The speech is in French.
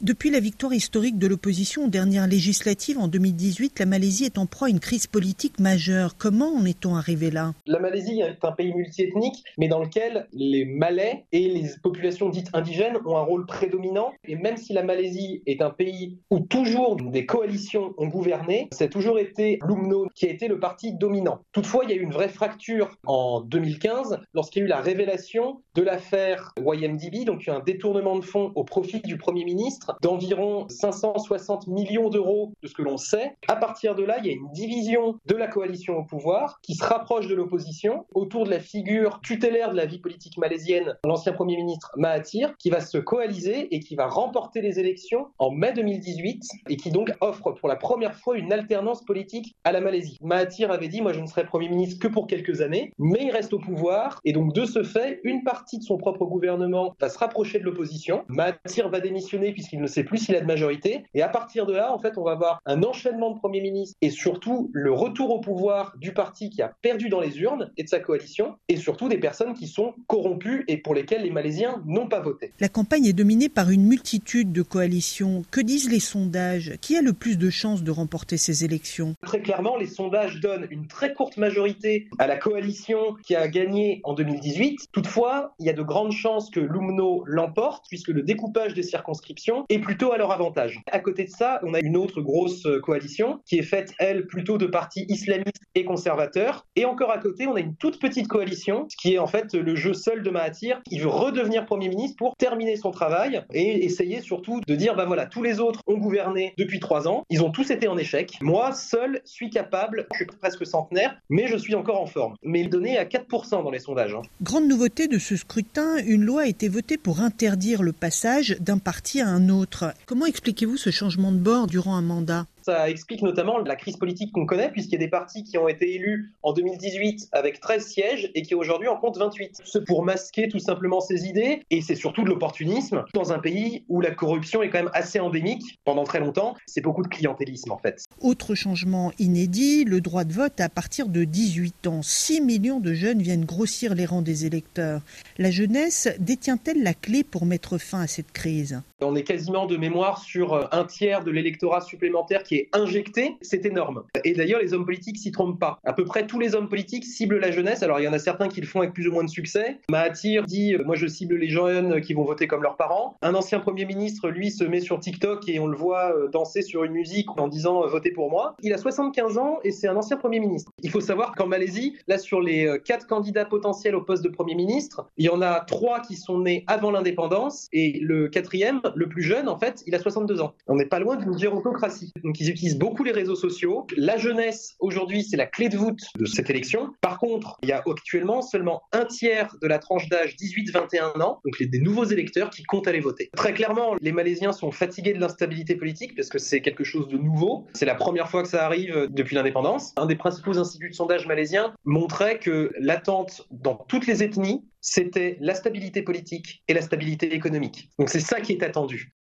Depuis la victoire historique de l'opposition aux dernières législatives en 2018, la Malaisie est en proie à une crise politique majeure. Comment en est-on arrivé là? La Malaisie est un pays multiethnique, mais dans lequel les Malais et les populations dites indigènes ont un rôle prédominant. Et même si la Malaisie est un pays où toujours des coalitions ont gouverné, c'est toujours été l'UMNO qui a été le parti dominant. Toutefois, il y a eu une vraie fracture en 2015 lorsqu'il y a eu la révélation de l'affaire YMDB, donc un détournement de fonds au profit du Premier ministre d'environ 560 millions d'euros de ce que l'on sait. À partir de là, il y a une division de la coalition au pouvoir qui se rapproche de l'opposition autour de la figure tutélaire de la vie politique malaisienne, l'ancien Premier ministre Mahathir, qui va se coaliser et qui va remporter les élections en mai 2018 et qui donc offre pour la première fois une alternance politique à la Malaisie. Mahathir avait dit, moi je ne serai Premier ministre que pour quelques années, mais il reste au pouvoir et donc de ce fait, une partie de son propre gouvernement va se rapprocher de l'opposition. Mahathir va démissionner puisqu'il il ne sait plus s'il a de majorité. Et à partir de là, en fait, on va avoir un enchaînement de premiers ministres et surtout le retour au pouvoir du parti qui a perdu dans les urnes et de sa coalition, et surtout des personnes qui sont corrompues et pour lesquelles les Malaisiens n'ont pas voté. La campagne est dominée par une multitude de coalitions. Que disent les sondages? Qui a le plus de chances de remporter ces élections? Très clairement, les sondages donnent une très courte majorité à la coalition qui a gagné en 2018. Toutefois, il y a de grandes chances que l'UMNO l'emporte, puisque le découpage des circonscriptions est plutôt à leur avantage. À côté de ça, on a une autre grosse euh, coalition qui est faite, elle, plutôt de partis islamistes et conservateurs. Et encore à côté, on a une toute petite coalition, qui est en fait le jeu seul de Mahathir, qui veut redevenir Premier ministre pour terminer son travail et essayer surtout de dire, bah voilà, tous les autres ont gouverné depuis trois ans, ils ont tous été en échec. Moi, seul, suis capable, je suis presque centenaire, mais je suis encore en forme. Mais il donnait à 4% dans les sondages. Hein. Grande nouveauté de ce scrutin, une loi a été votée pour interdire le passage d'un parti à un autre. Comment expliquez-vous ce changement de bord durant un mandat? Ça explique notamment la crise politique qu'on connaît, puisqu'il y a des partis qui ont été élus en 2018 avec 13 sièges et qui aujourd'hui en comptent 28. C'est pour masquer tout simplement ces idées, et c'est surtout de l'opportunisme dans un pays où la corruption est quand même assez endémique pendant très longtemps. C'est beaucoup de clientélisme en fait. Autre changement inédit, le droit de vote à partir de 18 ans. 6 millions de jeunes viennent grossir les rangs des électeurs. La jeunesse détient-elle la clé pour mettre fin à cette crise? On est quasiment de mémoire sur un tiers de l'électorat supplémentaire qui est injecté, c'est énorme. Et d'ailleurs, les hommes politiques s'y trompent pas. À peu près tous les hommes politiques ciblent la jeunesse. Alors, il y en a certains qui le font avec plus ou moins de succès. Mahathir dit euh, Moi, je cible les jeunes qui vont voter comme leurs parents. Un ancien Premier ministre, lui, se met sur TikTok et on le voit euh, danser sur une musique en disant euh, Votez pour moi. Il a 75 ans et c'est un ancien Premier ministre. Il faut savoir qu'en Malaisie, là, sur les quatre candidats potentiels au poste de Premier ministre, il y en a trois qui sont nés avant l'indépendance et le quatrième, le plus jeune, en fait, il a 62 ans. On n'est pas loin d'une gérontocratie. Ils utilisent beaucoup les réseaux sociaux. La jeunesse, aujourd'hui, c'est la clé de voûte de cette élection. Par contre, il y a actuellement seulement un tiers de la tranche d'âge 18-21 ans, donc des nouveaux électeurs qui comptent aller voter. Très clairement, les Malaisiens sont fatigués de l'instabilité politique parce que c'est quelque chose de nouveau. C'est la première fois que ça arrive depuis l'indépendance. Un des principaux instituts de sondage malaisiens montrait que l'attente dans toutes les ethnies, c'était la stabilité politique et la stabilité économique. Donc c'est ça qui est attendu.